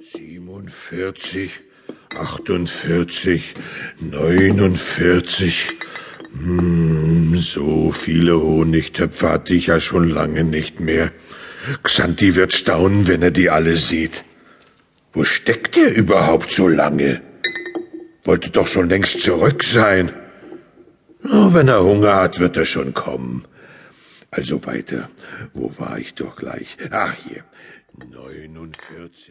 Siebenundvierzig, achtundvierzig, neunundvierzig. Hm, so viele Honigtöpfe hatte ich ja schon lange nicht mehr. Xanti wird staunen, wenn er die alle sieht. Wo steckt er überhaupt so lange? Wollte doch schon längst zurück sein. Oh, wenn er Hunger hat, wird er schon kommen. Also weiter. Wo war ich doch gleich? Ach hier. 49.